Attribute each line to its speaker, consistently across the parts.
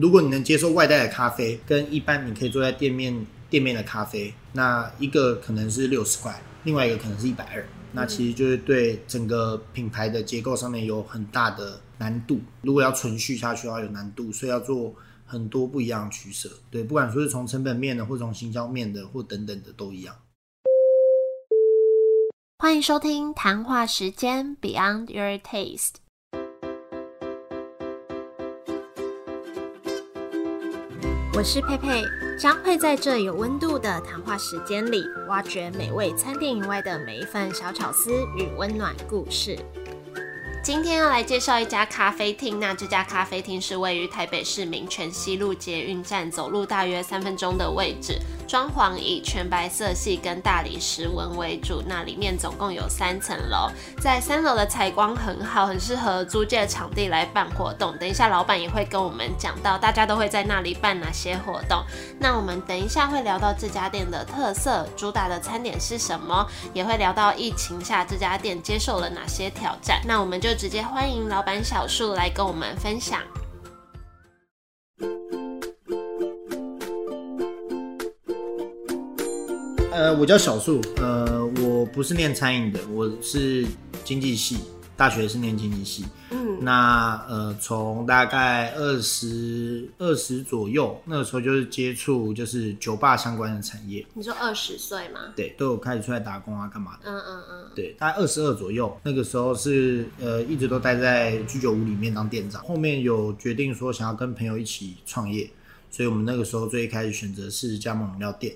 Speaker 1: 如果你能接受外带的咖啡，跟一般你可以坐在店面店面的咖啡，那一个可能是六十块，另外一个可能是一百二。那其实就是对整个品牌的结构上面有很大的难度。如果要存续下去的话，有难度，所以要做很多不一样的取舍。对，不管说是从成本面的，或从行销面的，或等等的都一样。
Speaker 2: 欢迎收听谈话时间 Beyond Your Taste。我是佩佩，将会在这有温度的谈话时间里，挖掘美味餐厅以外的每一份小巧思与温暖故事。今天要来介绍一家咖啡厅，那这家咖啡厅是位于台北市民权西路捷运站，走路大约三分钟的位置。装潢以全白色系跟大理石纹为主，那里面总共有三层楼，在三楼的采光很好，很适合租借场地来办活动。等一下老板也会跟我们讲到，大家都会在那里办哪些活动。那我们等一下会聊到这家店的特色，主打的餐点是什么，也会聊到疫情下这家店接受了哪些挑战。那我们就直接欢迎老板小树来跟我们分享。
Speaker 1: 呃，我叫小树，呃，我不是念餐饮的，我是经济系，大学是念经济系。嗯，那呃，从大概二十二十左右，那个时候就是接触就是酒吧相关的产业。
Speaker 2: 你说二十岁吗？
Speaker 1: 对，都有开始出来打工啊，干嘛的？嗯嗯嗯。对，大概二十二左右，那个时候是呃，一直都待在居酒屋里面当店长。后面有决定说想要跟朋友一起创业，所以我们那个时候最一开始选择是加盟饮料店。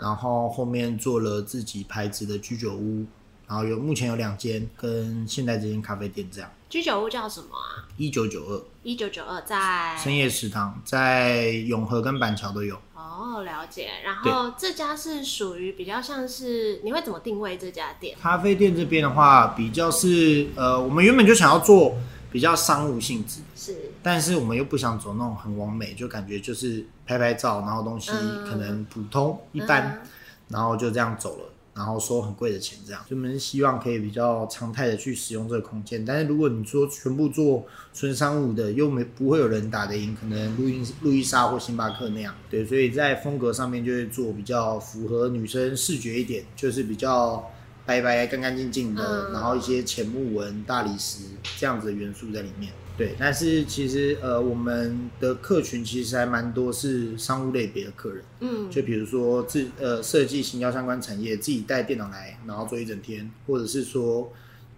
Speaker 1: 然后后面做了自己牌子的居酒屋，然后有目前有两间跟现在这间咖啡店这样。
Speaker 2: 居酒屋叫什么啊？
Speaker 1: 一九九二。
Speaker 2: 一九九二在
Speaker 1: 深夜食堂，在永和跟板桥都有。
Speaker 2: 哦，了解。然后这家是属于比较像是，你会怎么定位这家店？
Speaker 1: 咖啡店这边的话，比较是呃，我们原本就想要做。比较商务性质
Speaker 2: 是，
Speaker 1: 但是我们又不想走那种很完美，就感觉就是拍拍照，然后东西可能普通一般，然后就这样走了，然后收很贵的钱，这样。就我们希望可以比较常态的去使用这个空间，但是如果你说全部做纯商务的，又没不会有人打得赢，可能路易路易莎或星巴克那样。对，所以在风格上面就会做比较符合女生视觉一点，就是比较。白白干干净净的，然后一些浅木纹、大理石这样子的元素在里面。对，但是其实呃，我们的客群其实还蛮多是商务类别的客人。嗯，就比如说自呃设计、行销相关产业，自己带电脑来，然后做一整天，或者是说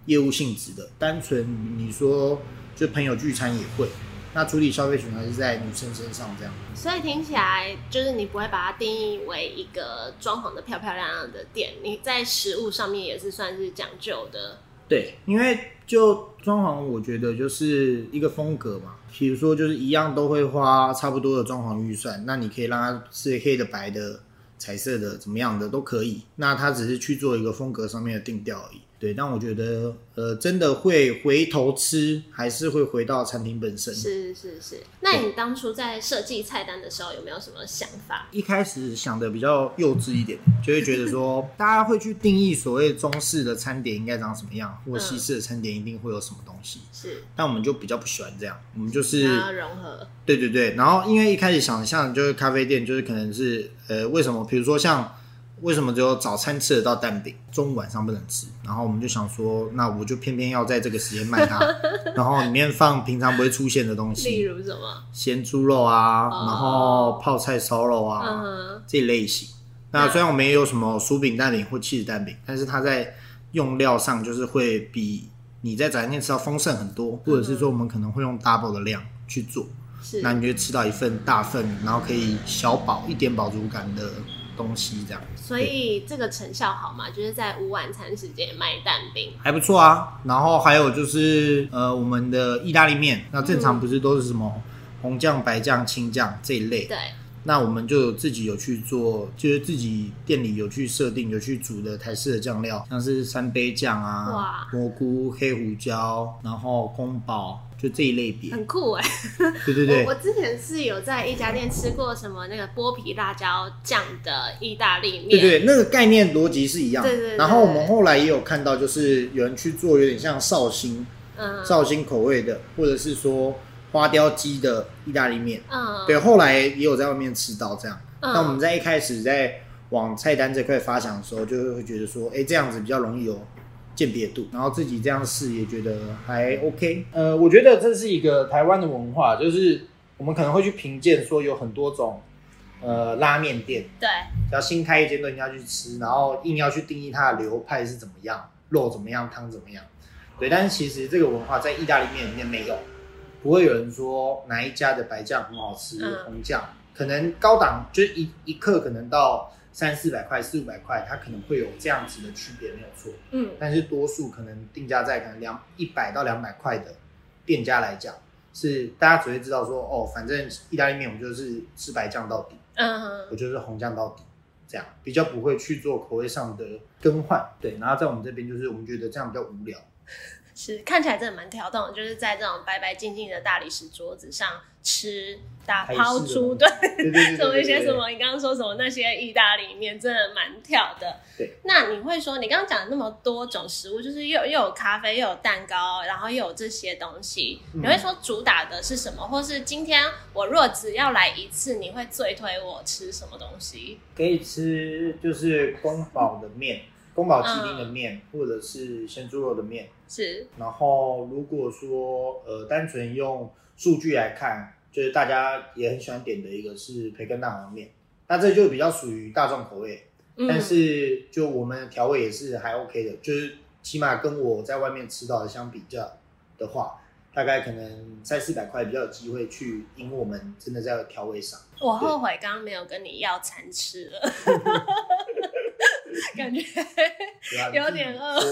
Speaker 1: 业务性质的，单纯你说就朋友聚餐也会。那主体消费群还是在女生身上这样，
Speaker 2: 所以听起来就是你不会把它定义为一个装潢的漂漂亮亮的店，你在食物上面也是算是讲究的。
Speaker 1: 对，因为就装潢，我觉得就是一个风格嘛，比如说就是一样都会花差不多的装潢预算，那你可以让它是黑的、白的、彩色的，怎么样的都可以。那它只是去做一个风格上面的定调而已。对，但我觉得，呃，真的会回头吃，还是会回到餐厅本身。
Speaker 2: 是是是。那你当初在设计菜单的时候，有没有什么想法？
Speaker 1: 一开始想的比较幼稚一点，就会觉得说，大家会去定义所谓中式的餐点应该长什么样，或西式的餐点一定会有什么东西。
Speaker 2: 是。
Speaker 1: 但我们就比较不喜欢这样，我们就是
Speaker 2: 融合。
Speaker 1: 对对对。然后，因为一开始想象就是咖啡店，就是可能是，呃，为什么？比如说像。为什么只有早餐吃得到蛋饼，中午晚上不能吃？然后我们就想说，那我就偏偏要在这个时间卖它，然后里面放平常不会出现的东西，
Speaker 2: 例如什么
Speaker 1: 咸猪肉啊，然后泡菜烧肉啊这类型。那虽然我们也有什么薯饼蛋饼或气 h 蛋饼，但是它在用料上就是会比你在早餐店吃到丰盛很多，或者是说我们可能会用 double 的量去做，那你就吃到一份大份，然后可以小饱一点饱足感的。东西这样，
Speaker 2: 所以这个成效好嘛？就是在午晚餐时间卖蛋饼
Speaker 1: 还不错啊。然后还有就是呃，我们的意大利面，那正常不是都是什么红酱、白酱、青酱这一类？
Speaker 2: 对。
Speaker 1: 那我们就自己有去做，就是自己店里有去设定、有去煮的台式的酱料，像是三杯酱啊、蘑菇、黑胡椒，然后宫保。就这一类别，
Speaker 2: 很酷哎！
Speaker 1: 对对对，
Speaker 2: 我之前是有在一家店吃过什么那个剥皮辣椒酱的意大利面，
Speaker 1: 对对，那个概念逻辑是一样。
Speaker 2: 对对。
Speaker 1: 然后我们后来也有看到，就是有人去做有点像绍兴，嗯，绍兴口味的，或者是说。花雕鸡的意大利面。
Speaker 2: 嗯，
Speaker 1: 对，后来也有在外面吃到这样。
Speaker 2: 嗯
Speaker 1: 那我们在一开始在往菜单这块发想的时候，就会觉得说，哎，这样子比较容易有鉴别度，然后自己这样试也觉得还 OK。呃，我觉得这是一个台湾的文化，就是我们可能会去评鉴说有很多种呃拉面店，
Speaker 2: 对，
Speaker 1: 只要新开一间都一定要去吃，然后硬要去定义它的流派是怎么样，肉怎么样，汤怎么样。对，但是其实这个文化在意大利面里面没有，不会有人说哪一家的白酱很好吃，
Speaker 2: 嗯
Speaker 1: 红酱可能高档，就是一一克可能到三四百块、四五百块，它可能会有这样子的区别，没有错。
Speaker 2: 嗯
Speaker 1: 但是多数可能定价在可能两一百到两百块的店家来讲，是大家只会知道说，哦，反正意大利面我就是吃白酱到底。
Speaker 2: 嗯哼，
Speaker 1: 我就是红酱到底，这样比较不会去做口味上的更换。对，然后在我们这边就是我们觉得这样比较无聊。
Speaker 2: 是看起来真的蛮跳动，就是在这种白白净净的大理石桌子上吃，打抛出，
Speaker 1: 东
Speaker 2: 对，什么一些什么，你刚刚说什么那些意大利面真的蛮跳的。
Speaker 1: 对，
Speaker 2: 那你会说，你刚刚讲的那么多种食物，就是又又有咖啡，又有蛋糕，然后又有这些东西，
Speaker 1: 嗯
Speaker 2: 你会说主打的是什么？或是今天我若只要来一次，你会最推我吃什么东西？
Speaker 1: 可以吃就是宫保的面，宫保鸡丁
Speaker 2: 嗯
Speaker 1: 的面，或者是鲜猪肉的面。
Speaker 2: 是，
Speaker 1: 然后如果说呃单纯用数据来看，就是大家也很喜欢点的一个是培根蛋黄面，那这就比较属于大众口味。
Speaker 2: 嗯
Speaker 1: 但是就我们的调味也是还 OK 的，就是起码跟我在外面吃到的相比较的话，大概可能三四百块比较有机会去赢我们真的在调味上。
Speaker 2: 我后悔刚刚没有跟你要餐吃了，感觉。有点饿
Speaker 1: 我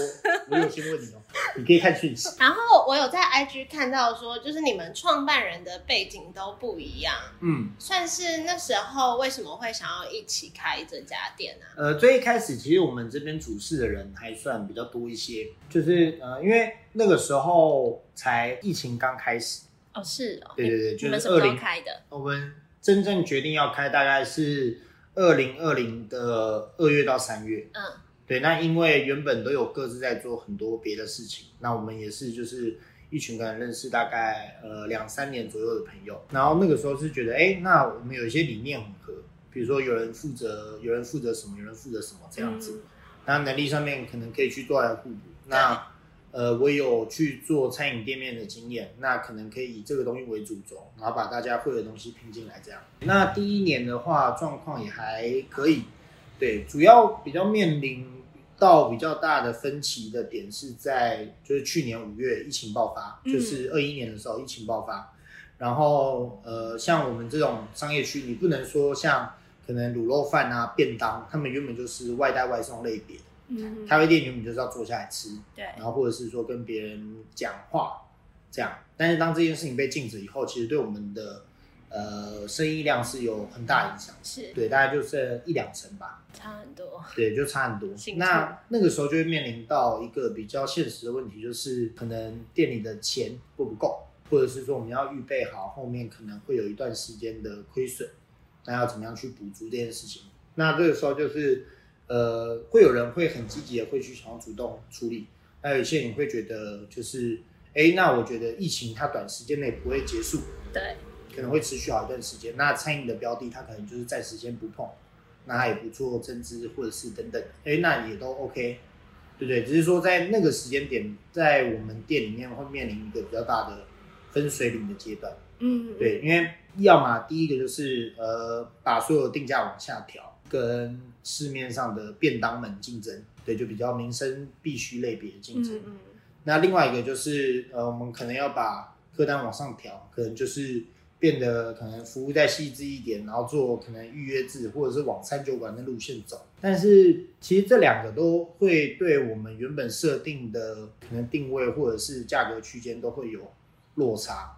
Speaker 1: 我有先问你哦，你可以看讯息。
Speaker 2: 然后我有在 IG 看到说，就是你们创办人的背景都不一样，
Speaker 1: 嗯，
Speaker 2: 算是那时候为什么会想要一起开这家店啊？
Speaker 1: 呃，最一开始其实我们这边主事的人还算比较多一些，就是呃，因为那个时候才疫情刚开始，
Speaker 2: 哦，是哦，
Speaker 1: 对对对，
Speaker 2: 你
Speaker 1: 就是
Speaker 2: 们什么时候开的？
Speaker 1: 我们真正决定要开大概是二零二零的二月到三月。
Speaker 2: 嗯
Speaker 1: 对，那因为原本都有各自在做很多别的事情，那我们也是就是一群可能认识大概呃两三年左右的朋友，然后那个时候是觉得，哎，那我们有一些理念很合，比如说有人负责，有人负责什么，有人负责什么这样子，那能力上面可能可以去做来互补。那呃，我有去做餐饮店面的经验，那可能可以以这个东西为主轴，然后把大家会的东西拼进来，这样。那第一年的话，状况也还可以，对，主要比较面临到比较大的分歧的点是在，就是去年五月疫情爆发，
Speaker 2: 嗯。
Speaker 1: 就是二一年的时候疫情爆发，然后呃，像我们这种商业区，你不能说像可能卤肉饭啊、便当，他们原本就是外带外送类别。的，
Speaker 2: 嗯，
Speaker 1: 咖啡店原本就是要坐下来吃，
Speaker 2: 对，
Speaker 1: 然后或者是说跟别人讲话这样。但是当这件事情被禁止以后，其实对我们的呃生意量是有很大影响。
Speaker 2: 是
Speaker 1: 对，大概就剩一两成吧。
Speaker 2: 差很多。
Speaker 1: 对，就差很多那那个时候就会面临到一个比较现实的问题，就是可能店里的钱够不够，或者是说我们要预备好后面可能会有一段时间的亏损，那要怎么样去补足这件事情？那这个时候就是呃，会有人会很积极的会去想要主动处理，还有一些人会觉得就是，哎，那我觉得疫情它短时间内不会结束，
Speaker 2: 对，
Speaker 1: 可能会持续好一段时间。那餐饮的标的，它可能就是暂时先不碰，那它也不做增资或者是等等，哎，那也都 OK，对不对？只是说在那个时间点，在我们店里面会面临一个比较大的分水岭的阶段。
Speaker 2: 嗯，
Speaker 1: 对，因为要么第一个就是呃，把所有定价往下调，跟市面上的便当们竞争，对，就比较民生必须类别的竞争。
Speaker 2: 嗯嗯，
Speaker 1: 那另外一个就是呃，我们可能要把客单往上调，可能就是变得可能服务再细致一点，然后做可能预约制或者是往餐酒馆的路线走。但是其实这两个都会对我们原本设定的可能定位或者是价格区间都会有落差。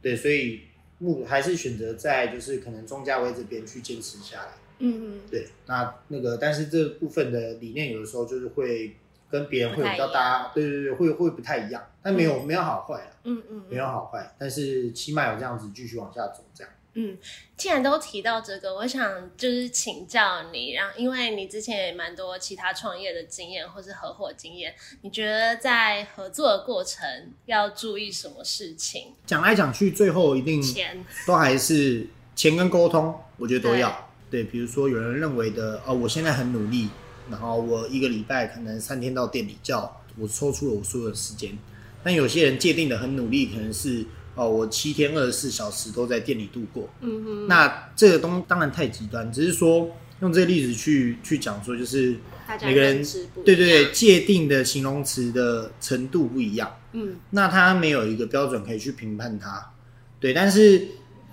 Speaker 1: 对，所以目还是选择在就是可能中价位这边去坚持下来。
Speaker 2: 嗯嗯，
Speaker 1: 对，那那个，但是这部分的理念有的时候就是会跟别人会有比较
Speaker 2: 不太一
Speaker 1: 大，对对对，会会不太一样，但没有、没有好坏啦，
Speaker 2: 嗯嗯，
Speaker 1: 没有好坏，但是起码有这样子继续往下走，这样。
Speaker 2: 嗯，既然都提到这个，我想就是请教你，然后因为你之前也蛮多其他创业的经验或是合伙经验，你觉得在合作的过程要注意什么事情？
Speaker 1: 讲来讲去，最后一定
Speaker 2: 钱，
Speaker 1: 都还是钱跟沟通，我觉得都要。对，比如说有人认为的，哦，我现在很努力，然后我一个礼拜可能三天到店里叫，我抽出了我所有的时间。但有些人界定的很努力，可能是。哦，我七天二十四小时都在店里度过。嗯哼，那这个东当然太极端，只是说用这个例子去去讲说，就是每个人对对对界定的形容词的程度不一样。嗯，那他没有一个标准可以去评判他。对，但是。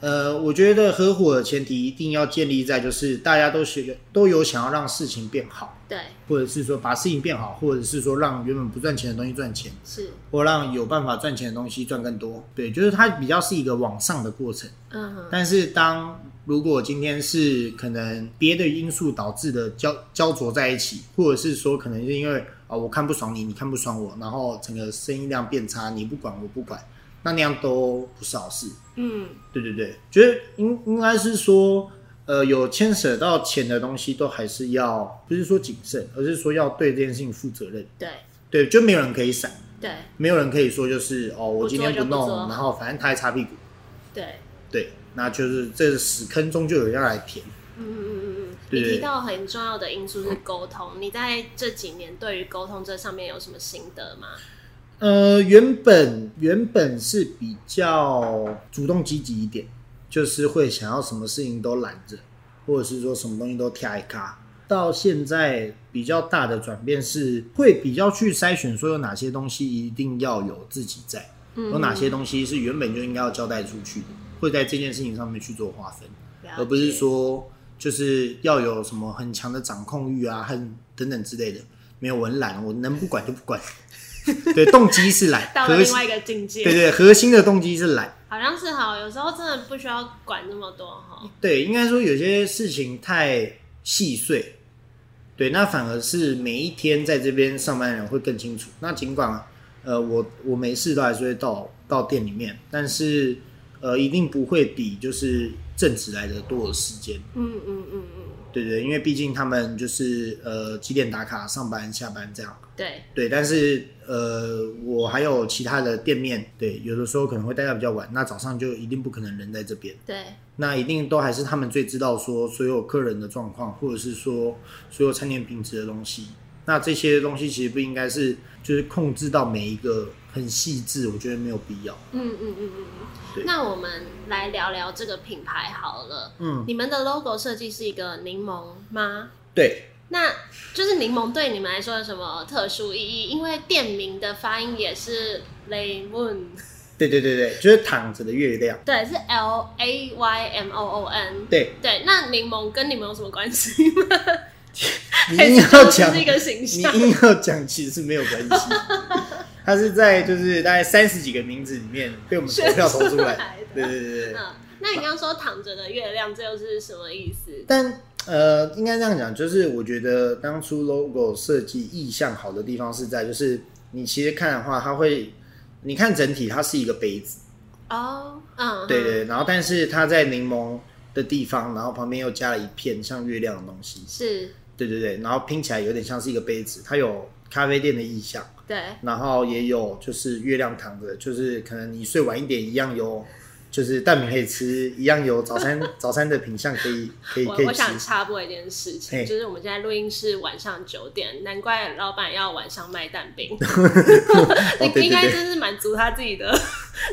Speaker 1: 呃，我觉得合伙的前提一定要建立在就是大家都是都有想要让事情变好，
Speaker 2: 对，
Speaker 1: 或者是说把事情变好，或者是说让原本不赚钱的东西赚钱，
Speaker 2: 是，
Speaker 1: 或让有办法赚钱的东西赚更多，对，就是它比较是一个往上的过程。嗯，但是当如果今天是可能别的因素导致的焦焦灼在一起，或者是说可能是因为啊我看不爽你，你看不爽我，然后整个生意量变差，你不管我不管。那那样都不是好事。嗯，对对对，觉得应应该是说，呃，有牵扯到钱的东西，都还是要不是说谨慎，而是说要对这件事情负责任。
Speaker 2: 对
Speaker 1: 对，就没有人可以闪。
Speaker 2: 对，
Speaker 1: 没有人可以说就是哦，我今天不弄，然后反正他还擦屁股。
Speaker 2: 对
Speaker 1: 对，那就是这个屎坑中就有人要来填。嗯嗯
Speaker 2: 嗯嗯嗯。你提到很重要的因素是沟通，你在这几年对于沟通这上面有什么心得吗？
Speaker 1: 呃，原本原本是比较主动积极一点，就是会想要什么事情都揽着，或者是说什么东西都挑一卡。到现在比较大的转变是，会比较去筛选，说有哪些东西一定要有自己在，有哪些东西是原本就应该要交代出去的，会在这件事情上面去做划分，而不是说就是要有什么很强的掌控欲啊，很等等之类的。没有，我懒，我能不管就不管。对，动机是懒，
Speaker 2: 到了另外一个境界。
Speaker 1: 对对，核心的动机是懒。
Speaker 2: 好像是哈，有时候真的不需要管那么多哈。
Speaker 1: 对，应该说有些事情太细碎，对，那反而是每一天在这边上班的人会更清楚。那尽管呃，我我没事都还是会到到店里面，但是呃，一定不会比就是正职来的多的时间。嗯嗯嗯嗯。对对，因为毕竟他们就是呃几点打卡上班下班这样。
Speaker 2: 对
Speaker 1: 对，但是呃我还有其他的店面，对，有的时候可能会待到比较晚，那早上就一定不可能人在这边。
Speaker 2: 对，
Speaker 1: 那一定都还是他们最知道说所有客人的状况，或者是说所有餐点品质的东西。那这些东西其实不应该是就是控制到每一个很细致，我觉得没有必要。嗯嗯嗯
Speaker 2: 嗯嗯。那我们来聊聊这个品牌好了。嗯。你们的 logo 设计是一个柠檬吗？
Speaker 1: 对。
Speaker 2: 那就是柠檬对你们来说有什么特殊意义？因为店名的发音也是 lemon。
Speaker 1: 对对对对，就是躺着的月亮。
Speaker 2: 对，是 L A Y M O O N。
Speaker 1: 对
Speaker 2: 对，那柠檬跟你们有什么关系吗？
Speaker 1: 你硬要讲一个形象，你硬要讲，其实是没有关系。他是在就是大概三十几个名字里面被我们投票投出来。对对对对。嗯，
Speaker 2: 那你刚刚说躺着的月亮，这又是什么意思？
Speaker 1: 但呃，应该这样讲，就是我觉得当初 logo 设计意向好的地方是在，就是你其实看的话，它会，你看整体它是一个杯子。哦，嗯，对对，然后但是它在柠檬的地方，然后旁边又加了一片像月亮的东西。
Speaker 2: 是。
Speaker 1: 对对对，然后拼起来有点像是一个杯子，它有咖啡店的意象。
Speaker 2: 对。
Speaker 1: 然后也有就是月亮躺着，就是可能你睡晚一点一样有。就是蛋饼可以吃，一样有早餐 早餐的品相可以可以可以
Speaker 2: 我想插播一件事情，就是我们现在录音室晚上九点，难怪老板要晚上卖蛋饼，你应该真是满足他自己的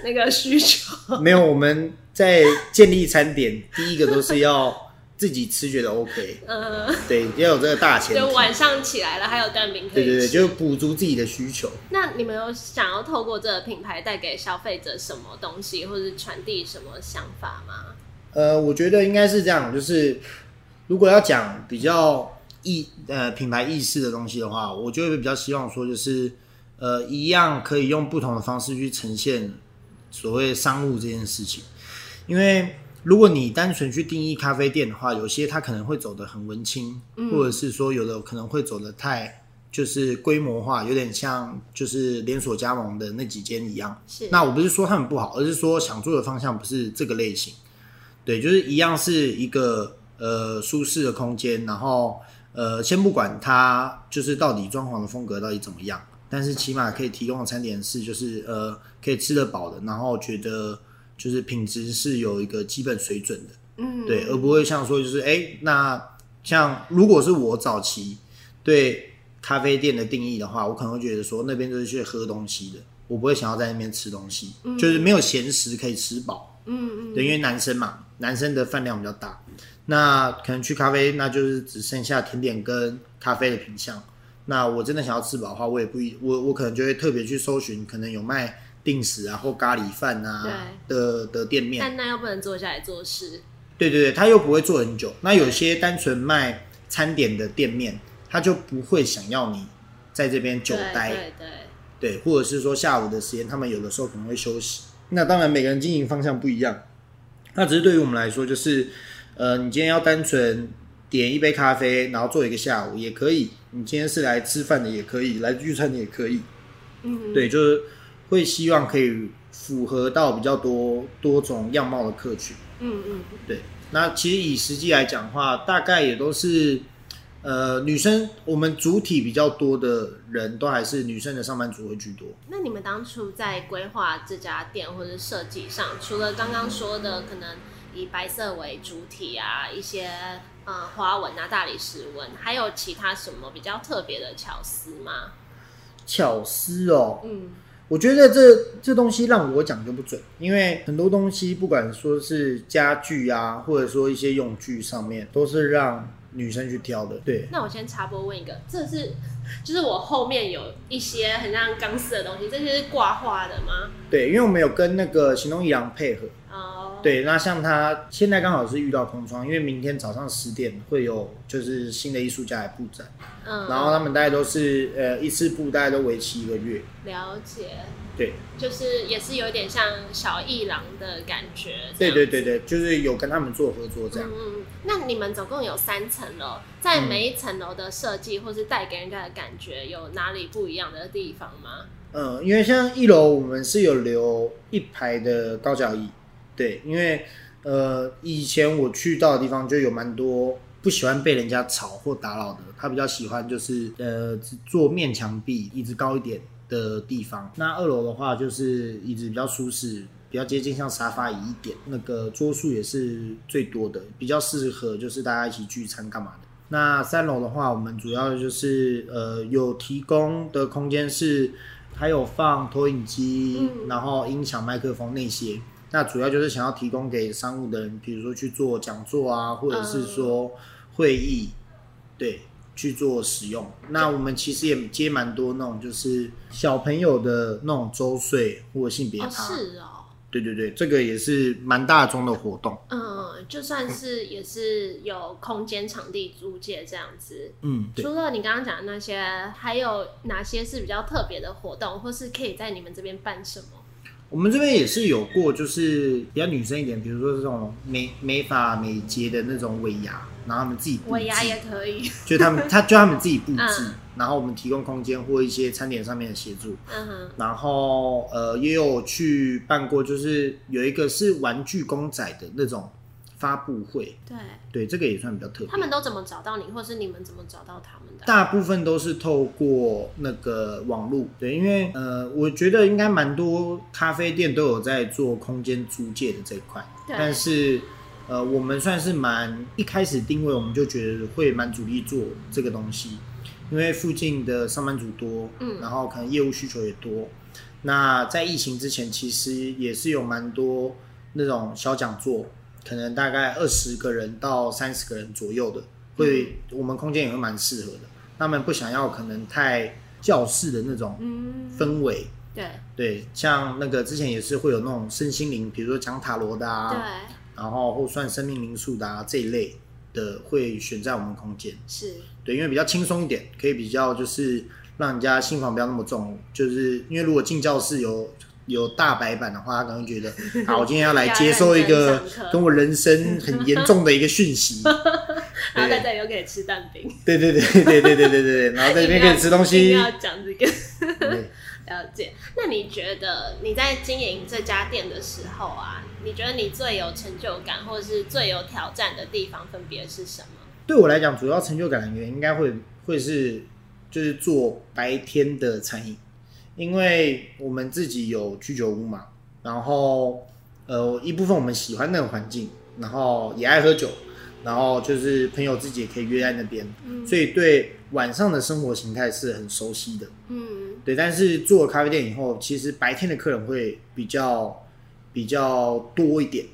Speaker 2: 那个需求。
Speaker 1: 没有，我们在建立餐点，第一个都是要。自己吃觉得 OK，嗯，对，要有这个大钱。
Speaker 2: 就晚上起来了，还有蛋饼可
Speaker 1: 以对对对，就补足自己的需求。
Speaker 2: 那你们有想要透过这个品牌带给消费者什么东西，或者传递什么想法吗？
Speaker 1: 呃，我觉得应该是这样，就是如果要讲比较意呃品牌意识的东西的话，我就会比较希望说，就是呃一样可以用不同的方式去呈现所谓商务这件事情，因为。如果你单纯去定义咖啡店的话，有些它可能会走的很文青，或者是说有的可能会走的太就是规模化，有点像就是连锁加盟的那几间一样。
Speaker 2: 是，
Speaker 1: 那我不是说他们不好，而是说想做的方向不是这个类型。对，就是一样是一个呃舒适的空间，然后呃先不管它就是到底装潢的风格到底怎么样，但是起码可以提供的餐点是就是呃可以吃得饱的，然后觉得就是品质是有一个基本水准的，
Speaker 2: 嗯，
Speaker 1: 对，而不会像说就是哎、那像如果是我早期对咖啡店的定义的话，我可能会觉得说那边就是去喝东西的，我不会想要在那边吃东西，就是没有闲食可以吃饱。
Speaker 2: 嗯嗯，
Speaker 1: 对，因为男生嘛，男生的饭量比较大，那可能去咖啡，那就是只剩下甜点跟咖啡的品相。那我真的想要吃饱的话，我也不一，我我可能就会特别去搜寻，可能有卖定时啊或咖喱饭啊的的店面。
Speaker 2: 但那又不能坐下来做事，
Speaker 1: 对对对，他又不会做很久。那有些单纯卖餐点的店面，他就不会想要你在这边久
Speaker 2: 对
Speaker 1: 待。
Speaker 2: 对对，
Speaker 1: 对，或者是说下午的时间，他们有的时候可能会休息。那当然，每个人经营方向不一样。那只是对于我们来说，就是呃，你今天要单纯点一杯咖啡，然后做一个下午也可以。你今天是来吃饭的也可以，来聚餐的也可以。
Speaker 2: 嗯，
Speaker 1: 对，就是会希望可以符合到比较多多种样貌的客群。
Speaker 2: 嗯嗯，
Speaker 1: 对，那其实以实际来讲的话，大概也都是呃女生，我们主体比较多的人都还是女生的上班族会居多。
Speaker 2: 那你们当初在规划这家店或者设计上，除了刚刚说的可能以白色为主体啊，一些呃花纹啊、大理石纹，还有其他什么比较特别的巧思吗？
Speaker 1: 巧思哦，
Speaker 2: 嗯
Speaker 1: 我觉得这这东西让我讲就不准，因为很多东西不管说是家具啊，或者说一些用具上面，都是让女生去挑的。对，
Speaker 2: 那我先插播问一个，这是就是我后面有一些很像钢丝的东西，这些是挂画的吗？
Speaker 1: 对，因为我们有跟那个行动一郎配合。
Speaker 2: 哦，
Speaker 1: 对，那像他现在刚好是遇到空窗，因为明天早上十点会有就是新的艺术家来布展，
Speaker 2: 嗯，
Speaker 1: 然后他们大概都是呃一次布大概都为期一个月。
Speaker 2: 了解，
Speaker 1: 对，
Speaker 2: 就是也是有点像小艺郎的感觉。
Speaker 1: 对对对对，就是有跟他们做合作这样。
Speaker 2: 嗯嗯，那你们总共有三层楼，在每一层楼的设计或是带给人家的感觉有哪里不一样的地方吗？
Speaker 1: 嗯，因为像一楼我们是有留一排的高脚椅，对，因为呃以前我去到的地方就有蛮多不喜欢被人家吵或打扰的，他比较喜欢就是呃只坐面墙壁，椅子高一点的地方。那二楼的话就是椅子比较舒适。比较接近像沙发椅一点，那个桌数也是最多的，比较适合就是大家一起聚餐干嘛的。那三楼的话，我们主要就是呃有提供的空间是还有放投影机，
Speaker 2: 嗯
Speaker 1: 然后音响、麦克风那些。那主要就是想要提供给商务的人，比如说去做讲座啊，或者是说会议，对，去做使用。那我们其实也接蛮多那种就是小朋友的那种周岁或性别
Speaker 2: 哦，是哦，
Speaker 1: 对对对，这个也是蛮大众的活动。
Speaker 2: 嗯，就算是也是有空间场地租借这样子。
Speaker 1: 嗯，
Speaker 2: 除了你刚刚讲的那些，还有哪些是比较特别的活动，或是可以在你们这边办什么？
Speaker 1: 我们这边也是有过，就是比较女生一点，比如说这种美美发美睫的那种尾牙，然后他们自己，
Speaker 2: 尾牙也可以。
Speaker 1: 就他们他就他们自己布置，
Speaker 2: 嗯。
Speaker 1: 然后我们提供空间或一些餐点上面的协助，
Speaker 2: 嗯哼，
Speaker 1: 然后呃也有去办过，就是有一个是玩具公仔的那种发布会，
Speaker 2: 对，
Speaker 1: 对，这个也算比较特别。
Speaker 2: 他。们都怎么找到你，或是你们怎么找到他们的？
Speaker 1: 大部分都是透过那个网络，对，因为呃，我觉得应该蛮多咖啡店都有在做空间租借的这一块，
Speaker 2: 对。
Speaker 1: 但是呃，我们算是蛮一开始定位，我们就觉得会蛮主力做这个东西，因为附近的上班族多，
Speaker 2: 嗯。
Speaker 1: 然后可能业务需求也多。那在疫情之前，其实也是有蛮多那种小讲座，可能大概二十个人到三十个人左右的，会、我们空间也会蛮适合的。他们不想要可能太教室的那种
Speaker 2: 嗯，
Speaker 1: 氛围，
Speaker 2: 对
Speaker 1: 对，像那个之前也是会有那种身心灵，比如说讲塔罗的啊，
Speaker 2: 对，
Speaker 1: 然后或算生命灵数的啊这一类的，会选在我们空间。
Speaker 2: 是，
Speaker 1: 对，因为比较轻松一点，可以比较就是让人家心房不要那么重。就是因为如果进教室有有大白板的话，他可能觉得，好，我今天要来接受一
Speaker 2: 要
Speaker 1: 个跟我人生很严重的一个讯息。
Speaker 2: 然后在这里又可以吃蛋饼，
Speaker 1: 对对对对对对对对对，然后在这边可以吃东西
Speaker 2: 定。要讲这个。
Speaker 1: 对
Speaker 2: 了解。那你觉得你在经营这家店的时候啊，你觉得你最有成就感或者是最有挑战的地方分别是什么？
Speaker 1: 对我来讲，主要成就感来源应该会会是就是做白天的餐饮，因为我们自己有居酒屋嘛，然后呃一部分我们喜欢那个环境，然后也爱喝酒，然后就是朋友自己也可以约在那边，所以对晚上的生活形态是很熟悉的。
Speaker 2: 嗯，
Speaker 1: 对，但是做了咖啡店以后，其实白天的客人会比较比较多一点，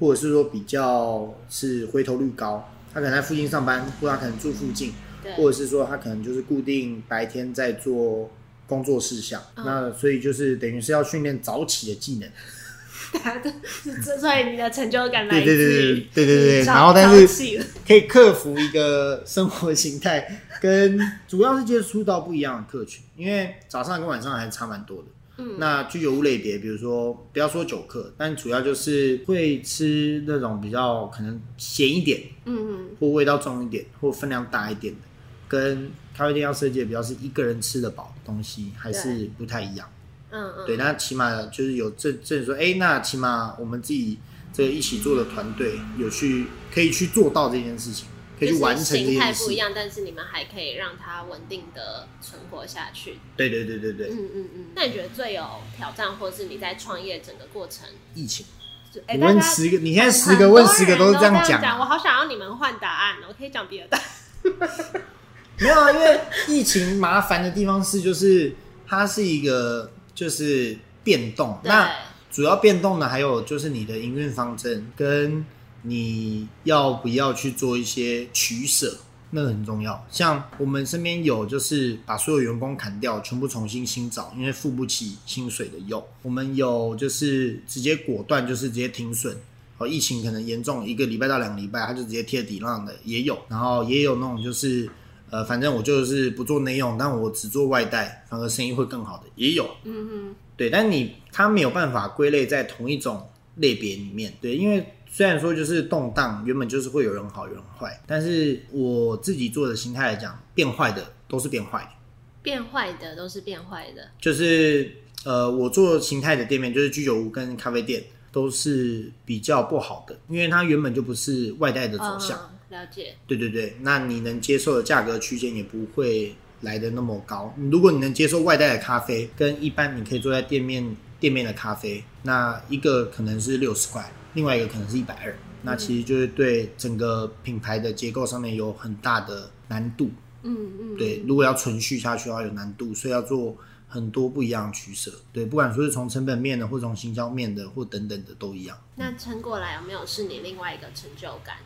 Speaker 1: 或者是说比较是回头率高。他可能在附近上班，或他可能住附近，或者是说他可能就是固定白天在做工作事项。
Speaker 2: 嗯
Speaker 1: 那所以就是等于是要训练早起的技能。
Speaker 2: 这所以你的成就感来
Speaker 1: 对对对对对对对然后但是可以克服一个生活形态，跟主要是接触到不一样的客群，因为早上跟晚上还是差蛮多的。
Speaker 2: 嗯
Speaker 1: 那居酒屋类别，比如说不要说酒客，但主要就是会吃那种比较可能咸一点，
Speaker 2: 嗯嗯
Speaker 1: 或味道重一点，或分量大一点的，跟咖啡店要设计的比较是一个人吃得饱的东西，还是不太一样。
Speaker 2: 嗯嗯，
Speaker 1: 对，那起码就是有这这说，哎、那起码我们自己这个一起做的团队有去可以去做到这件事情，可以去完成这
Speaker 2: 就是形态
Speaker 1: 件事。
Speaker 2: 不一样，但是你们还可以让它稳定的存活下去。
Speaker 1: 对对对对对，
Speaker 2: 嗯嗯嗯。那你觉得最有挑战，或是你在创业整个过程？
Speaker 1: 疫情，
Speaker 2: 就哎
Speaker 1: 你问十个，你现在十个问十个都是
Speaker 2: 人这
Speaker 1: 样讲
Speaker 2: 讲，我
Speaker 1: 啊，
Speaker 2: 好想要你们换答案哦，我可以讲别的。
Speaker 1: 没有啊，因为疫情麻烦的地方是，就是它是一个就是变动，那主要变动的还有就是你的营运方针跟你要不要去做一些取舍，那个很重要。像我们身边有就是把所有员工砍掉，全部重新新找，因为付不起薪水的有。我们有就是直接果断就是直接停损。哦，疫情可能严重，一个礼拜到两个礼拜，他就直接贴底浪的也有，然后也有那种就是，呃，反正我就是不做内用，但我只做外带，反而生意会更好的也有。
Speaker 2: 嗯嗯，
Speaker 1: 对，但你它没有办法归类在同一种类别里面。对，因为虽然说就是动荡，原本就是会有人好有人坏，但是我自己做的心态来讲，变坏的都是变坏的。
Speaker 2: 变坏的都是变坏的。
Speaker 1: 就是呃，我做形态的店面，就是居酒屋跟咖啡店，都是比较不好的，因为它原本就不是外带的走向。
Speaker 2: 嗯了解。
Speaker 1: 对对对，那你能接受的价格区间也不会来的那么高。如果你能接受外带的咖啡，跟一般你可以坐在店面店面的咖啡，那一个可能是六十块，另外一个可能是一百二，那其实就是对整个品牌的结构上面有很大的难度。
Speaker 2: 嗯嗯，
Speaker 1: 对，如果要存续下去的话有难度，所以要做很多不一样的取舍。对，不管说是从成本面的，或从行销面的，或等等的都一样。
Speaker 2: 那撑过来有没有是你另外一个成就感？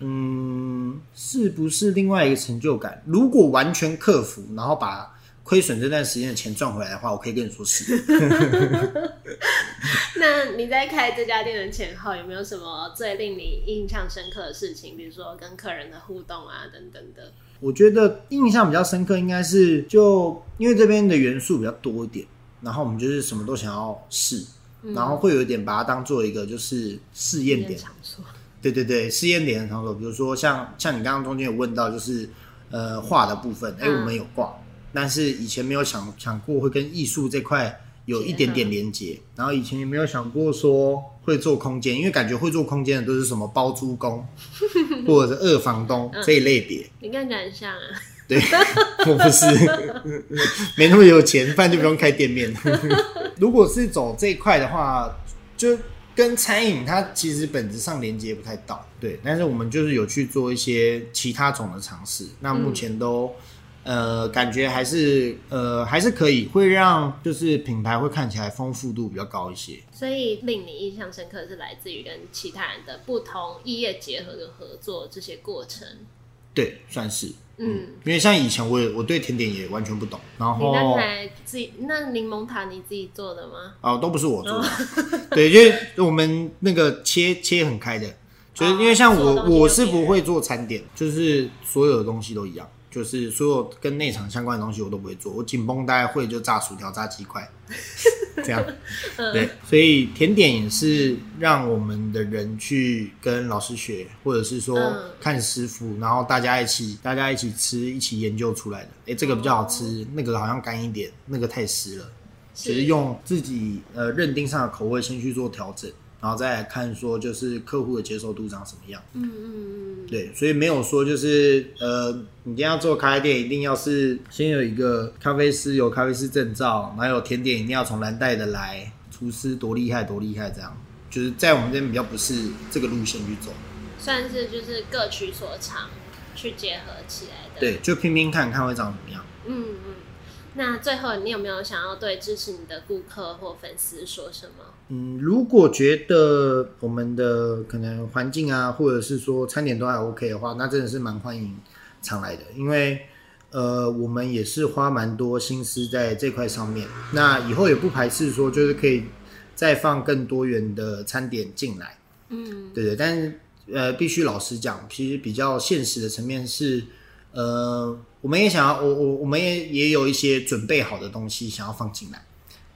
Speaker 1: 嗯，是不是另外一个成就感？如果完全克服，然后把亏损这段时间的钱赚回来的话，我可以跟你说是。
Speaker 2: 那你在开这家店的前后，有没有什么最令你印象深刻的事情？比如说跟客人的互动啊，等等的。
Speaker 1: 我觉得印象比较深刻，应该是就因为这边的元素比较多一点，然后我们就是什么都想要试，然后会有一点把它当做一个就是试验点。对对对，试验点的场所，比如说像像你刚刚中间有问到，就是呃画的部分，哎、
Speaker 2: 嗯
Speaker 1: 我们有挂，但是以前没有想想过会跟艺术这块有一点点连接，然后以前也没有想过说会做空间，因为感觉会做空间的都是什么包租公 或者是二房东这一类别。
Speaker 2: 你看起来很像啊。
Speaker 1: 对，我不是，没那么有钱，不然就不用开店面。如果是走这一块的话，就跟餐饮它其实本质上连接不太到，对。但是我们就是有去做一些其他种的尝试，那目前都、呃感觉还是呃还是可以，会让就是品牌会看起来丰富度比较高一些。
Speaker 2: 所以令你印象深刻是来自于跟其他人的不同异业结合的合作这些过程。
Speaker 1: 对，算是。
Speaker 2: 嗯，
Speaker 1: 因为像以前我也我对甜点也完全不懂，然
Speaker 2: 你
Speaker 1: 后
Speaker 2: 那台自己那柠檬塔你自己做的吗？
Speaker 1: 哦，都不是我做的，对，因为我们那个切切很开的，就是因为像我、
Speaker 2: 哦做的东西
Speaker 1: 我
Speaker 2: 就是别人
Speaker 1: 不会做餐点，就是所有的东西都一样，就是所有跟内场相关的东西我都不会做，我紧绷大概会就炸薯条、炸鸡块，这样，
Speaker 2: 嗯
Speaker 1: 对，所以甜点也是让我们的人去跟老师学，或者是说
Speaker 2: 嗯
Speaker 1: 看师傅，然后大家一起大家一起吃，一起研究出来的。哎，这个比较好吃，那个好像干一点，那个太湿了。只是用自己呃认定上的口味先去做调整，然后再来看说就是客户的接受度长什么样。
Speaker 2: 嗯嗯嗯，
Speaker 1: 对，所以没有说就是呃，你一定要做咖啡店，一定要是先有一个咖啡师有咖啡师证照，然后有甜点一定要从蓝带的来，厨师多厉害多厉害，这样就是在我们这边比较不是这个路线去走。
Speaker 2: 算是就是各取所长去结合起来的。
Speaker 1: 对，就拼拼看看会长怎么样。
Speaker 2: 嗯嗯。那最后，你有没有想要对支持你的顾客或粉丝说什么？
Speaker 1: 嗯，如果觉得我们的可能环境啊，或者是说餐点都还 OK 的话，那真的是蛮欢迎常来的，因为呃，我们也是花蛮多心思在这块上面。那以后也不排斥说，就是可以再放更多元的餐点进来。嗯，对对，但是呃，必须老实讲，其实比较现实的层面是，呃，我们也想要，我我我们也也有一些准备好的东西想要放进来。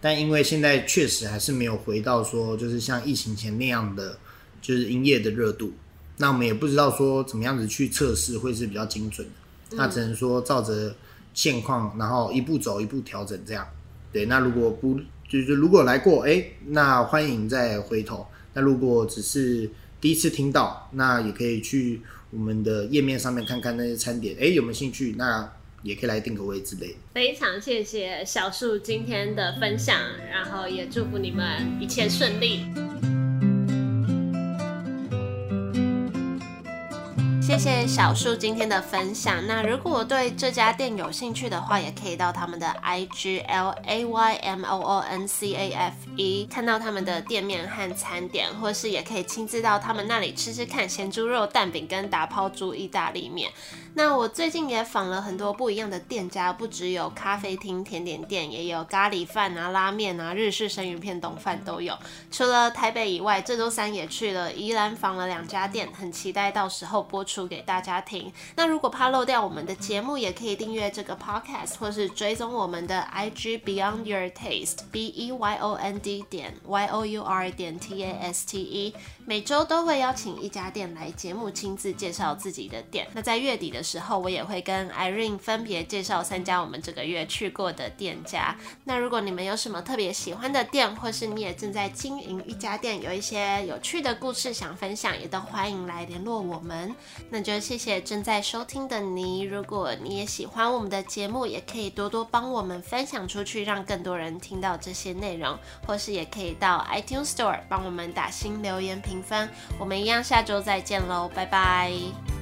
Speaker 1: 但因为现在确实还是没有回到说，就是像疫情前那样的，就是营业的热度。那我们也不知道说怎么样子去测试会是比较精准的。那只能说照着现况，然后一步走一步调整这样。对，那如果不就是如果来过，哎，那欢迎再回头。那如果只是第一次听到，那也可以去我们的页面上面看看那些餐点，哎，有没有兴趣？那。也可以来定个位之类的。
Speaker 2: 非常谢谢小树今天的分享，然后也祝福你们一切顺利。谢谢小树今天的分享。那如果对这家店有兴趣的话，也可以到他们的 I G L A Y M O O N C A F E 看到他们的店面和餐点，或是也可以亲自到他们那里吃吃看咸猪肉蛋饼跟打抛猪意大利面。那我最近也访了很多不一样的店家，不只有咖啡厅、甜点店，也有咖喱饭啊、拉面啊、日式生鱼片、冻饭都有。除了台北以外，这周三也去了宜兰访了两家店，很期待到时候播出给大家听。那如果怕漏掉我们的节目，也可以订阅这个 podcast，或是追踪我们的 IG Beyond Your Taste B E Y O N D 点 Y O U R 点 T A S T E。每周都会邀请一家店来节目，亲自介绍自己的店。那在月底的时候，我也会跟 Irene 分别介绍三家我们这个月去过的店家。那如果你们有什么特别喜欢的店，或是你也正在经营一家店，有一些有趣的故事想分享，也都欢迎来联络我们。那就谢谢正在收听的你。如果你也喜欢我们的节目，也可以多多帮我们分享出去，让更多人听到这些内容，或是也可以到 iTunes Store 帮我们打新留言评。分，我们一样下周再见喽，拜拜。